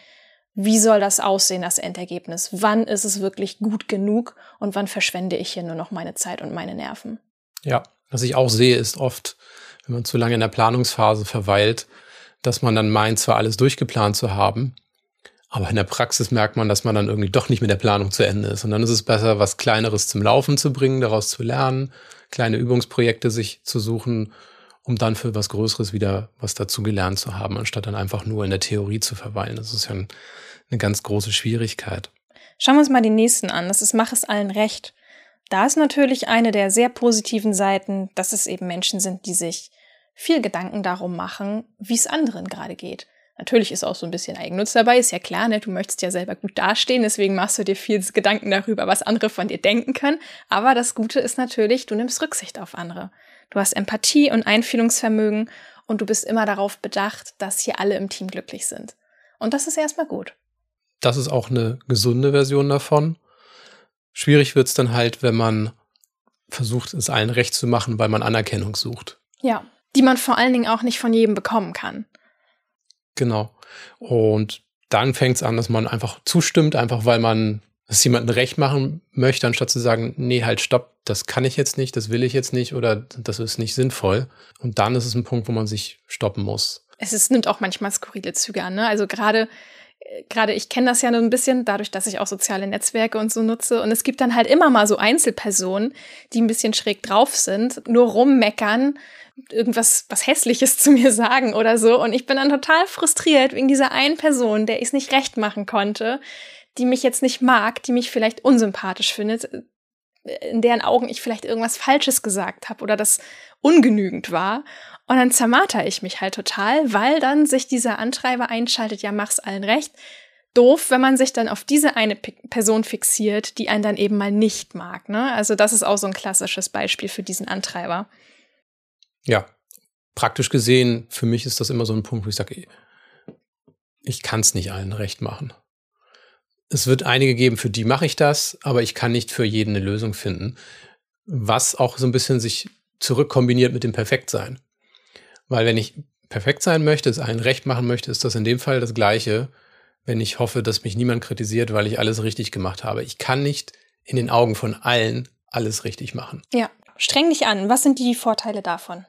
[SPEAKER 2] wie soll das aussehen, das Endergebnis? Wann ist es wirklich gut genug und wann verschwende ich hier nur noch meine Zeit und meine Nerven?
[SPEAKER 1] Ja, was ich auch sehe, ist oft, wenn man zu lange in der Planungsphase verweilt, dass man dann meint, zwar alles durchgeplant zu haben, aber in der Praxis merkt man, dass man dann irgendwie doch nicht mit der Planung zu Ende ist. Und dann ist es besser, was Kleineres zum Laufen zu bringen, daraus zu lernen, kleine Übungsprojekte sich zu suchen, um dann für was Größeres wieder was dazu gelernt zu haben, anstatt dann einfach nur in der Theorie zu verweilen. Das ist ja ein eine ganz große Schwierigkeit.
[SPEAKER 2] Schauen wir uns mal den nächsten an. Das ist Mach es allen recht. Da ist natürlich eine der sehr positiven Seiten, dass es eben Menschen sind, die sich viel Gedanken darum machen, wie es anderen gerade geht. Natürlich ist auch so ein bisschen Eigennutz dabei, ist ja klar, ne? du möchtest ja selber gut dastehen, deswegen machst du dir viel Gedanken darüber, was andere von dir denken können. Aber das Gute ist natürlich, du nimmst Rücksicht auf andere. Du hast Empathie und Einfühlungsvermögen und du bist immer darauf bedacht, dass hier alle im Team glücklich sind. Und das ist erstmal gut.
[SPEAKER 1] Das ist auch eine gesunde Version davon. Schwierig wird es dann halt, wenn man versucht, es allen recht zu machen, weil man Anerkennung sucht.
[SPEAKER 2] Ja, die man vor allen Dingen auch nicht von jedem bekommen kann.
[SPEAKER 1] Genau. Und dann fängt es an, dass man einfach zustimmt, einfach weil man es jemandem recht machen möchte, anstatt zu sagen, nee, halt, stopp, das kann ich jetzt nicht, das will ich jetzt nicht oder das ist nicht sinnvoll. Und dann ist es ein Punkt, wo man sich stoppen muss.
[SPEAKER 2] Es ist, nimmt auch manchmal skurrile Züge an. Ne? Also gerade gerade ich kenne das ja nur ein bisschen, dadurch, dass ich auch soziale Netzwerke und so nutze. Und es gibt dann halt immer mal so Einzelpersonen, die ein bisschen schräg drauf sind, nur rummeckern, irgendwas was Hässliches zu mir sagen oder so. Und ich bin dann total frustriert wegen dieser einen Person, der ich es nicht recht machen konnte, die mich jetzt nicht mag, die mich vielleicht unsympathisch findet, in deren Augen ich vielleicht irgendwas Falsches gesagt habe oder das ungenügend war. Und dann zermarter ich mich halt total, weil dann sich dieser Antreiber einschaltet, ja, mach's allen recht. Doof, wenn man sich dann auf diese eine Person fixiert, die einen dann eben mal nicht mag. Ne? Also das ist auch so ein klassisches Beispiel für diesen Antreiber.
[SPEAKER 1] Ja, praktisch gesehen, für mich ist das immer so ein Punkt, wo ich sage, ich kann es nicht allen recht machen. Es wird einige geben, für die mache ich das, aber ich kann nicht für jeden eine Lösung finden. Was auch so ein bisschen sich zurückkombiniert mit dem Perfektsein. Weil wenn ich perfekt sein möchte, es allen recht machen möchte, ist das in dem Fall das Gleiche, wenn ich hoffe, dass mich niemand kritisiert, weil ich alles richtig gemacht habe. Ich kann nicht in den Augen von allen alles richtig machen.
[SPEAKER 2] Ja, streng dich an. Was sind die Vorteile davon?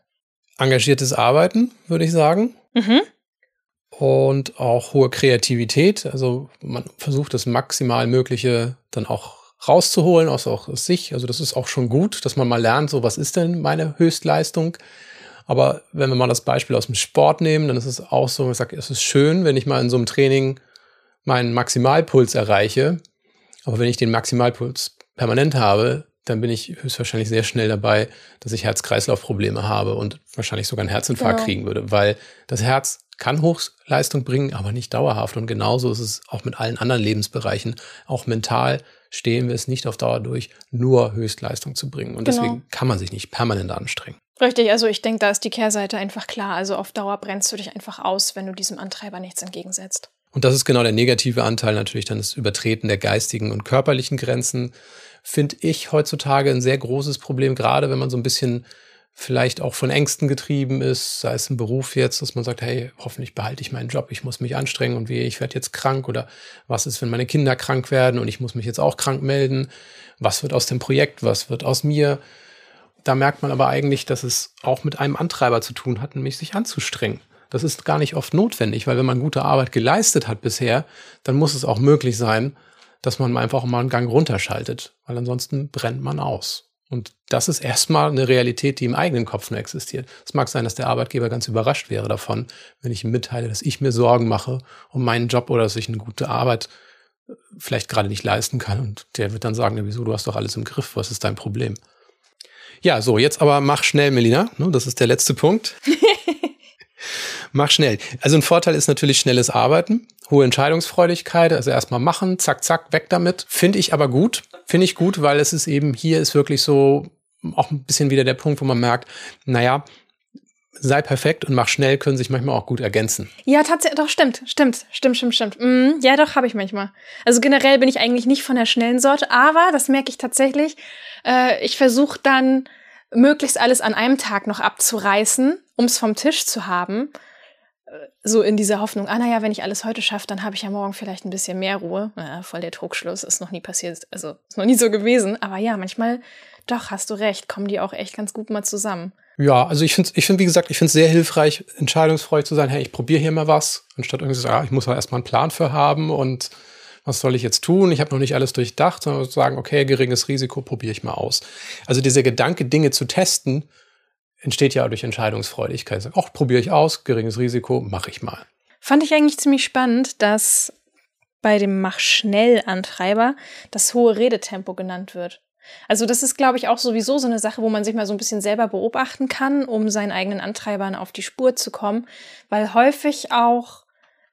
[SPEAKER 1] Engagiertes Arbeiten, würde ich sagen. Mhm. Und auch hohe Kreativität. Also man versucht das maximal Mögliche dann auch rauszuholen aus auch aus sich. Also das ist auch schon gut, dass man mal lernt, so was ist denn meine Höchstleistung. Aber wenn wir mal das Beispiel aus dem Sport nehmen, dann ist es auch so, ich sage, es ist schön, wenn ich mal in so einem Training meinen Maximalpuls erreiche. Aber wenn ich den Maximalpuls permanent habe, dann bin ich höchstwahrscheinlich sehr schnell dabei, dass ich Herz-Kreislauf-Probleme habe und wahrscheinlich sogar einen Herzinfarkt genau. kriegen würde, weil das Herz kann Hochleistung bringen, aber nicht dauerhaft. Und genauso ist es auch mit allen anderen Lebensbereichen. Auch mental stehen wir es nicht auf Dauer durch, nur Höchstleistung zu bringen. Und genau. deswegen kann man sich nicht permanent anstrengen.
[SPEAKER 2] Richtig, also ich denke, da ist die Kehrseite einfach klar. Also auf Dauer brennst du dich einfach aus, wenn du diesem Antreiber nichts entgegensetzt.
[SPEAKER 1] Und das ist genau der negative Anteil natürlich dann das Übertreten der geistigen und körperlichen Grenzen. Finde ich heutzutage ein sehr großes Problem, gerade wenn man so ein bisschen vielleicht auch von Ängsten getrieben ist, sei es im Beruf jetzt, dass man sagt, hey, hoffentlich behalte ich meinen Job, ich muss mich anstrengen und wie, ich werde jetzt krank oder was ist, wenn meine Kinder krank werden und ich muss mich jetzt auch krank melden, was wird aus dem Projekt, was wird aus mir. Da merkt man aber eigentlich, dass es auch mit einem Antreiber zu tun hat, nämlich sich anzustrengen. Das ist gar nicht oft notwendig, weil wenn man gute Arbeit geleistet hat bisher, dann muss es auch möglich sein, dass man einfach mal einen Gang runterschaltet, weil ansonsten brennt man aus. Und das ist erstmal eine Realität, die im eigenen Kopf nur existiert. Es mag sein, dass der Arbeitgeber ganz überrascht wäre davon, wenn ich ihm mitteile, dass ich mir Sorgen mache um meinen Job oder dass ich eine gute Arbeit äh, vielleicht gerade nicht leisten kann. Und der wird dann sagen, wieso, du hast doch alles im Griff, was ist dein Problem? Ja, so, jetzt aber mach schnell, Melina. Ne, das ist der letzte Punkt. Mach schnell. Also ein Vorteil ist natürlich schnelles Arbeiten, hohe Entscheidungsfreudigkeit, also erstmal machen, zack, zack, weg damit. Finde ich aber gut. Finde ich gut, weil es ist eben, hier ist wirklich so auch ein bisschen wieder der Punkt, wo man merkt, naja, sei perfekt und mach schnell können sich manchmal auch gut ergänzen.
[SPEAKER 2] Ja, tatsächlich, doch, stimmt, stimmt, stimmt, stimmt, stimmt. Mm, ja, doch, habe ich manchmal. Also generell bin ich eigentlich nicht von der schnellen Sorte, aber das merke ich tatsächlich. Äh, ich versuche dann möglichst alles an einem Tag noch abzureißen, um es vom Tisch zu haben so in dieser Hoffnung, ah naja, wenn ich alles heute schaffe, dann habe ich ja morgen vielleicht ein bisschen mehr Ruhe. Ja, voll der Trugschluss, ist noch nie passiert, also ist noch nie so gewesen. Aber ja, manchmal, doch, hast du recht, kommen die auch echt ganz gut mal zusammen.
[SPEAKER 1] Ja, also ich finde, ich finde, wie gesagt, ich finde es sehr hilfreich, entscheidungsfreudig zu sein, hey, ich probiere hier mal was, anstatt irgendwie zu sagen, ah, ich muss halt erstmal einen Plan für haben und was soll ich jetzt tun? Ich habe noch nicht alles durchdacht, sondern sagen, okay, geringes Risiko, probiere ich mal aus. Also dieser Gedanke, Dinge zu testen, entsteht ja durch Entscheidungsfreudigkeit. Auch probiere ich aus, geringes Risiko, mache ich mal.
[SPEAKER 2] Fand ich eigentlich ziemlich spannend, dass bei dem Mach-Schnell-Antreiber das hohe Redetempo genannt wird. Also das ist, glaube ich, auch sowieso so eine Sache, wo man sich mal so ein bisschen selber beobachten kann, um seinen eigenen Antreibern auf die Spur zu kommen, weil häufig auch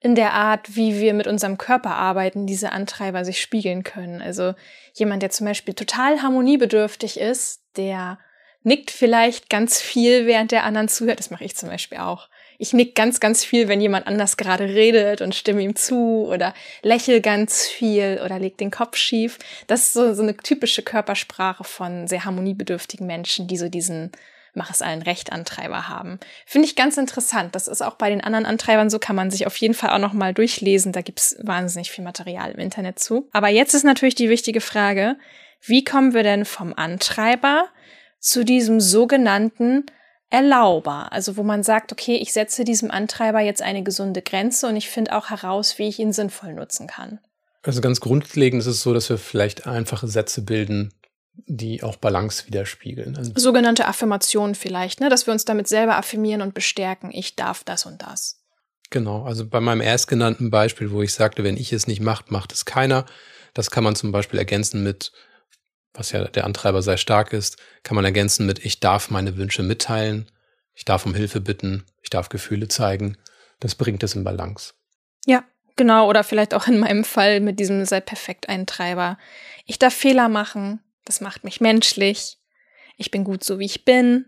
[SPEAKER 2] in der Art, wie wir mit unserem Körper arbeiten, diese Antreiber sich spiegeln können. Also jemand, der zum Beispiel total harmoniebedürftig ist, der nickt vielleicht ganz viel, während der anderen zuhört. Das mache ich zum Beispiel auch. Ich nick ganz, ganz viel, wenn jemand anders gerade redet und stimme ihm zu oder lächel ganz viel oder leg den Kopf schief. Das ist so, so eine typische Körpersprache von sehr harmoniebedürftigen Menschen, die so diesen Mach es allen recht Antreiber haben. Finde ich ganz interessant. Das ist auch bei den anderen Antreibern so, kann man sich auf jeden Fall auch nochmal durchlesen. Da gibt's wahnsinnig viel Material im Internet zu. Aber jetzt ist natürlich die wichtige Frage, wie kommen wir denn vom Antreiber zu diesem sogenannten Erlauber, also wo man sagt, okay, ich setze diesem Antreiber jetzt eine gesunde Grenze und ich finde auch heraus, wie ich ihn sinnvoll nutzen kann.
[SPEAKER 1] Also ganz grundlegend ist es so, dass wir vielleicht einfache Sätze bilden, die auch Balance widerspiegeln. Also
[SPEAKER 2] Sogenannte Affirmationen vielleicht, ne? dass wir uns damit selber affirmieren und bestärken, ich darf das und das.
[SPEAKER 1] Genau, also bei meinem erstgenannten Beispiel, wo ich sagte, wenn ich es nicht macht, macht es keiner. Das kann man zum Beispiel ergänzen mit was ja der Antreiber sehr stark ist, kann man ergänzen mit ich darf meine Wünsche mitteilen, ich darf um Hilfe bitten, ich darf Gefühle zeigen. Das bringt es in Balance.
[SPEAKER 2] Ja, genau. Oder vielleicht auch in meinem Fall mit diesem sei perfekt Eintreiber. Ich darf Fehler machen, das macht mich menschlich. Ich bin gut so, wie ich bin.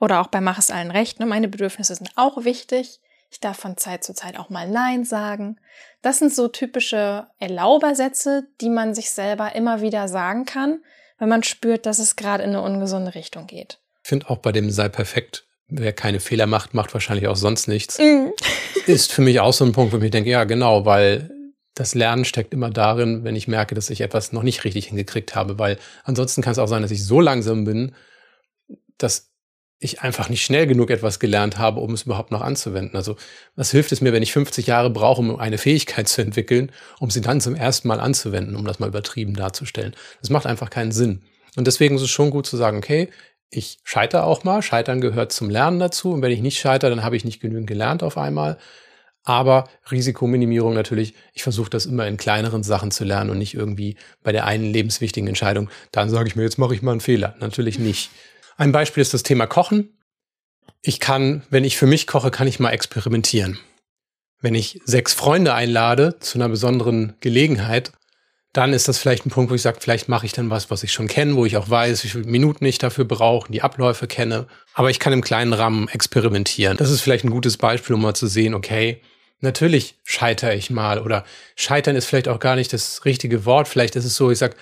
[SPEAKER 2] Oder auch bei Mach es allen recht, ne? meine Bedürfnisse sind auch wichtig. Ich darf von Zeit zu Zeit auch mal Nein sagen. Das sind so typische Erlaubersätze, die man sich selber immer wieder sagen kann, wenn man spürt, dass es gerade in eine ungesunde Richtung geht.
[SPEAKER 1] Ich finde auch bei dem sei perfekt, wer keine Fehler macht, macht wahrscheinlich auch sonst nichts. Mm. ist für mich auch so ein Punkt, wo ich denke, ja, genau, weil das Lernen steckt immer darin, wenn ich merke, dass ich etwas noch nicht richtig hingekriegt habe, weil ansonsten kann es auch sein, dass ich so langsam bin, dass ich einfach nicht schnell genug etwas gelernt habe, um es überhaupt noch anzuwenden. Also was hilft es mir, wenn ich 50 Jahre brauche, um eine Fähigkeit zu entwickeln, um sie dann zum ersten Mal anzuwenden, um das mal übertrieben darzustellen? Das macht einfach keinen Sinn. Und deswegen ist es schon gut zu sagen, okay, ich scheitere auch mal. Scheitern gehört zum Lernen dazu. Und wenn ich nicht scheitere, dann habe ich nicht genügend gelernt auf einmal. Aber Risikominimierung natürlich, ich versuche das immer in kleineren Sachen zu lernen und nicht irgendwie bei der einen lebenswichtigen Entscheidung, dann sage ich mir, jetzt mache ich mal einen Fehler. Natürlich nicht. Ein Beispiel ist das Thema Kochen. Ich kann, wenn ich für mich koche, kann ich mal experimentieren. Wenn ich sechs Freunde einlade zu einer besonderen Gelegenheit, dann ist das vielleicht ein Punkt, wo ich sage, vielleicht mache ich dann was, was ich schon kenne, wo ich auch weiß, wie viele Minuten ich dafür brauche, die Abläufe kenne. Aber ich kann im kleinen Rahmen experimentieren. Das ist vielleicht ein gutes Beispiel, um mal zu sehen, okay, natürlich scheitere ich mal oder scheitern ist vielleicht auch gar nicht das richtige Wort. Vielleicht ist es so, ich sage,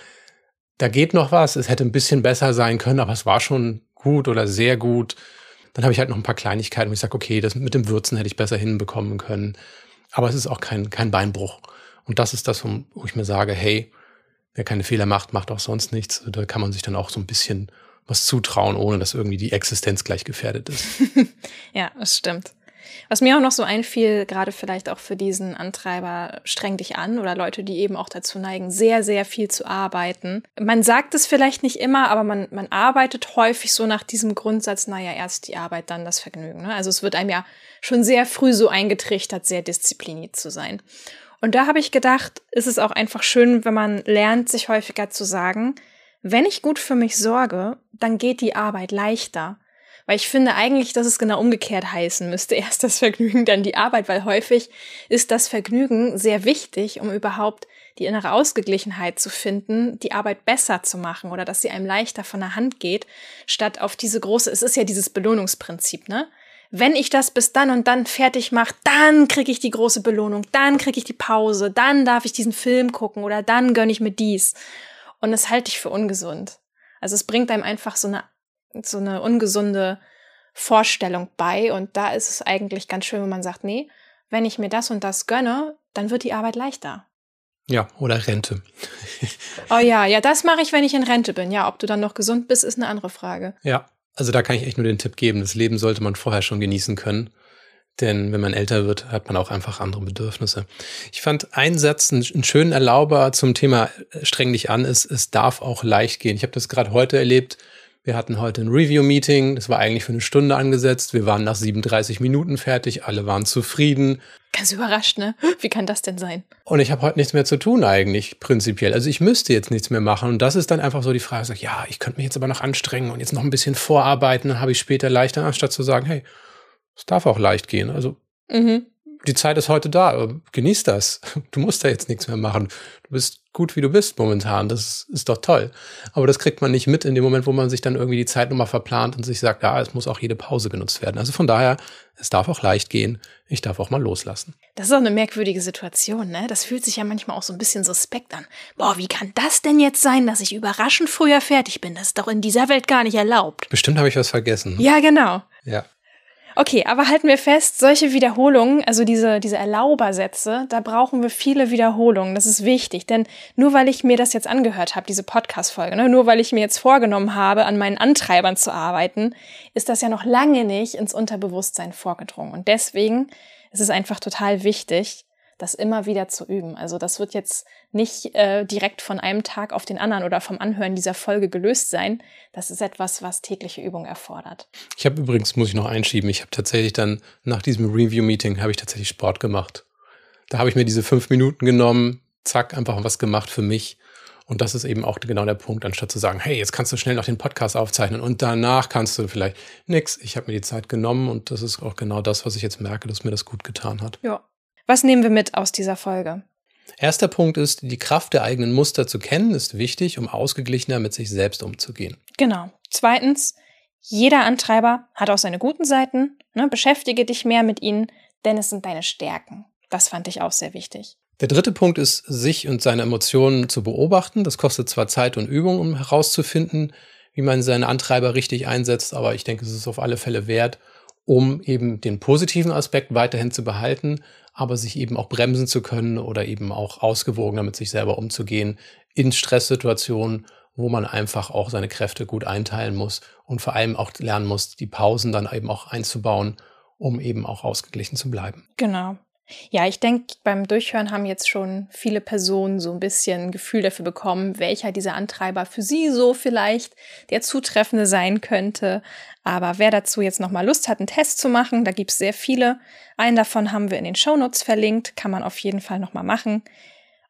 [SPEAKER 1] da geht noch was, es hätte ein bisschen besser sein können, aber es war schon gut oder sehr gut. Dann habe ich halt noch ein paar Kleinigkeiten, wo ich sage, okay, das mit dem Würzen hätte ich besser hinbekommen können. Aber es ist auch kein, kein Beinbruch. Und das ist das, wo ich mir sage, hey, wer keine Fehler macht, macht auch sonst nichts. Da kann man sich dann auch so ein bisschen was zutrauen, ohne dass irgendwie die Existenz gleich gefährdet ist.
[SPEAKER 2] ja, das stimmt. Was mir auch noch so einfiel, gerade vielleicht auch für diesen Antreiber streng dich an oder Leute, die eben auch dazu neigen, sehr, sehr viel zu arbeiten. Man sagt es vielleicht nicht immer, aber man, man arbeitet häufig so nach diesem Grundsatz, naja, erst die Arbeit, dann das Vergnügen. Ne? Also es wird einem ja schon sehr früh so eingetrichtert, sehr diszipliniert zu sein. Und da habe ich gedacht, ist es auch einfach schön, wenn man lernt, sich häufiger zu sagen, wenn ich gut für mich sorge, dann geht die Arbeit leichter. Weil ich finde eigentlich, dass es genau umgekehrt heißen müsste. Erst das Vergnügen, dann die Arbeit, weil häufig ist das Vergnügen sehr wichtig, um überhaupt die innere Ausgeglichenheit zu finden, die Arbeit besser zu machen oder dass sie einem leichter von der Hand geht, statt auf diese große, es ist ja dieses Belohnungsprinzip, ne? wenn ich das bis dann und dann fertig mache, dann kriege ich die große Belohnung, dann kriege ich die Pause, dann darf ich diesen Film gucken oder dann gönne ich mir dies. Und das halte ich für ungesund. Also es bringt einem einfach so eine, so eine ungesunde Vorstellung bei. Und da ist es eigentlich ganz schön, wenn man sagt, nee, wenn ich mir das und das gönne, dann wird die Arbeit leichter.
[SPEAKER 1] Ja, oder Rente.
[SPEAKER 2] oh ja, ja, das mache ich, wenn ich in Rente bin. Ja, ob du dann noch gesund bist, ist eine andere Frage.
[SPEAKER 1] Ja, also da kann ich echt nur den Tipp geben, das Leben sollte man vorher schon genießen können. Denn wenn man älter wird, hat man auch einfach andere Bedürfnisse. Ich fand einen Satz, einen schönen Erlauber zum Thema äh, streng dich an, ist, es darf auch leicht gehen. Ich habe das gerade heute erlebt. Wir hatten heute ein Review-Meeting. Das war eigentlich für eine Stunde angesetzt. Wir waren nach 37 Minuten fertig. Alle waren zufrieden.
[SPEAKER 2] Ganz überrascht, ne? Wie kann das denn sein?
[SPEAKER 1] Und ich habe heute nichts mehr zu tun eigentlich, prinzipiell. Also ich müsste jetzt nichts mehr machen. Und das ist dann einfach so die Frage, sag, ja, ich könnte mich jetzt aber noch anstrengen und jetzt noch ein bisschen vorarbeiten, dann habe ich später leichter, anstatt zu sagen, hey, es darf auch leicht gehen. Also mhm die Zeit ist heute da. Genieß das. Du musst da jetzt nichts mehr machen. Du bist gut, wie du bist momentan. Das ist doch toll. Aber das kriegt man nicht mit in dem Moment, wo man sich dann irgendwie die Zeit nochmal verplant und sich sagt, ja, es muss auch jede Pause genutzt werden. Also von daher, es darf auch leicht gehen. Ich darf auch mal loslassen.
[SPEAKER 2] Das ist auch eine merkwürdige Situation, ne? Das fühlt sich ja manchmal auch so ein bisschen suspekt an. Boah, wie kann das denn jetzt sein, dass ich überraschend früher fertig bin? Das ist doch in dieser Welt gar nicht erlaubt.
[SPEAKER 1] Bestimmt habe ich was vergessen.
[SPEAKER 2] Ja, genau.
[SPEAKER 1] Ja.
[SPEAKER 2] Okay, aber halten wir fest, solche Wiederholungen, also diese, diese Erlaubersätze, da brauchen wir viele Wiederholungen. Das ist wichtig, denn nur weil ich mir das jetzt angehört habe, diese Podcast-Folge, ne, nur weil ich mir jetzt vorgenommen habe, an meinen Antreibern zu arbeiten, ist das ja noch lange nicht ins Unterbewusstsein vorgedrungen. Und deswegen ist es einfach total wichtig, das immer wieder zu üben. Also das wird jetzt nicht äh, direkt von einem Tag auf den anderen oder vom Anhören dieser Folge gelöst sein. Das ist etwas, was tägliche Übung erfordert.
[SPEAKER 1] Ich habe übrigens, muss ich noch einschieben, ich habe tatsächlich dann nach diesem Review-Meeting habe ich tatsächlich Sport gemacht. Da habe ich mir diese fünf Minuten genommen, zack, einfach was gemacht für mich. Und das ist eben auch genau der Punkt, anstatt zu sagen, hey, jetzt kannst du schnell noch den Podcast aufzeichnen und danach kannst du vielleicht nix. Ich habe mir die Zeit genommen und das ist auch genau das, was ich jetzt merke, dass mir das gut getan hat.
[SPEAKER 2] Ja, was nehmen wir mit aus dieser Folge?
[SPEAKER 1] Erster Punkt ist, die Kraft der eigenen Muster zu kennen, ist wichtig, um ausgeglichener mit sich selbst umzugehen.
[SPEAKER 2] Genau. Zweitens, jeder Antreiber hat auch seine guten Seiten. Ne? Beschäftige dich mehr mit ihnen, denn es sind deine Stärken. Das fand ich auch sehr wichtig.
[SPEAKER 1] Der dritte Punkt ist, sich und seine Emotionen zu beobachten. Das kostet zwar Zeit und Übung, um herauszufinden, wie man seine Antreiber richtig einsetzt, aber ich denke, es ist auf alle Fälle wert, um eben den positiven Aspekt weiterhin zu behalten, aber sich eben auch bremsen zu können oder eben auch ausgewogener mit sich selber umzugehen in Stresssituationen, wo man einfach auch seine Kräfte gut einteilen muss und vor allem auch lernen muss, die Pausen dann eben auch einzubauen, um eben auch ausgeglichen zu bleiben.
[SPEAKER 2] Genau. Ja, ich denke, beim Durchhören haben jetzt schon viele Personen so ein bisschen Gefühl dafür bekommen, welcher dieser Antreiber für sie so vielleicht der zutreffende sein könnte. Aber wer dazu jetzt nochmal Lust hat, einen Test zu machen, da gibt's sehr viele. Einen davon haben wir in den Shownotes verlinkt, kann man auf jeden Fall nochmal machen.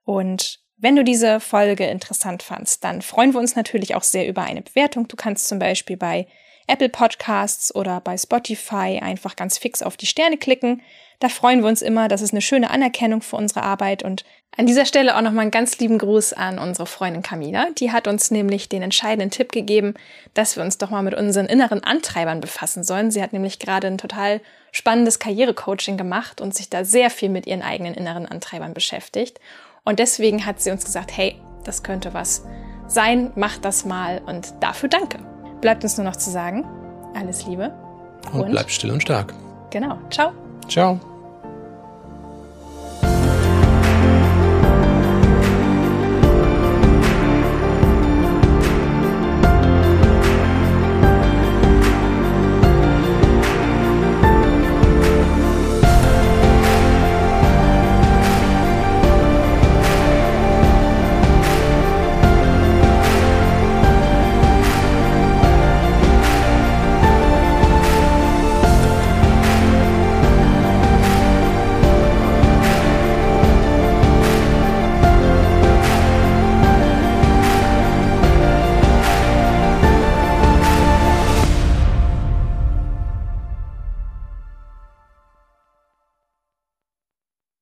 [SPEAKER 2] Und wenn du diese Folge interessant fandst, dann freuen wir uns natürlich auch sehr über eine Bewertung. Du kannst zum Beispiel bei Apple Podcasts oder bei Spotify einfach ganz fix auf die Sterne klicken. Da freuen wir uns immer. Das ist eine schöne Anerkennung für unsere Arbeit. Und an dieser Stelle auch nochmal einen ganz lieben Gruß an unsere Freundin Camila. Die hat uns nämlich den entscheidenden Tipp gegeben, dass wir uns doch mal mit unseren inneren Antreibern befassen sollen. Sie hat nämlich gerade ein total spannendes Karrierecoaching gemacht und sich da sehr viel mit ihren eigenen inneren Antreibern beschäftigt. Und deswegen hat sie uns gesagt, hey, das könnte was sein, mach das mal und dafür danke. Bleibt uns nur noch zu sagen, alles Liebe.
[SPEAKER 1] Und, und bleibt still und stark.
[SPEAKER 2] Genau. Ciao.
[SPEAKER 1] Ciao.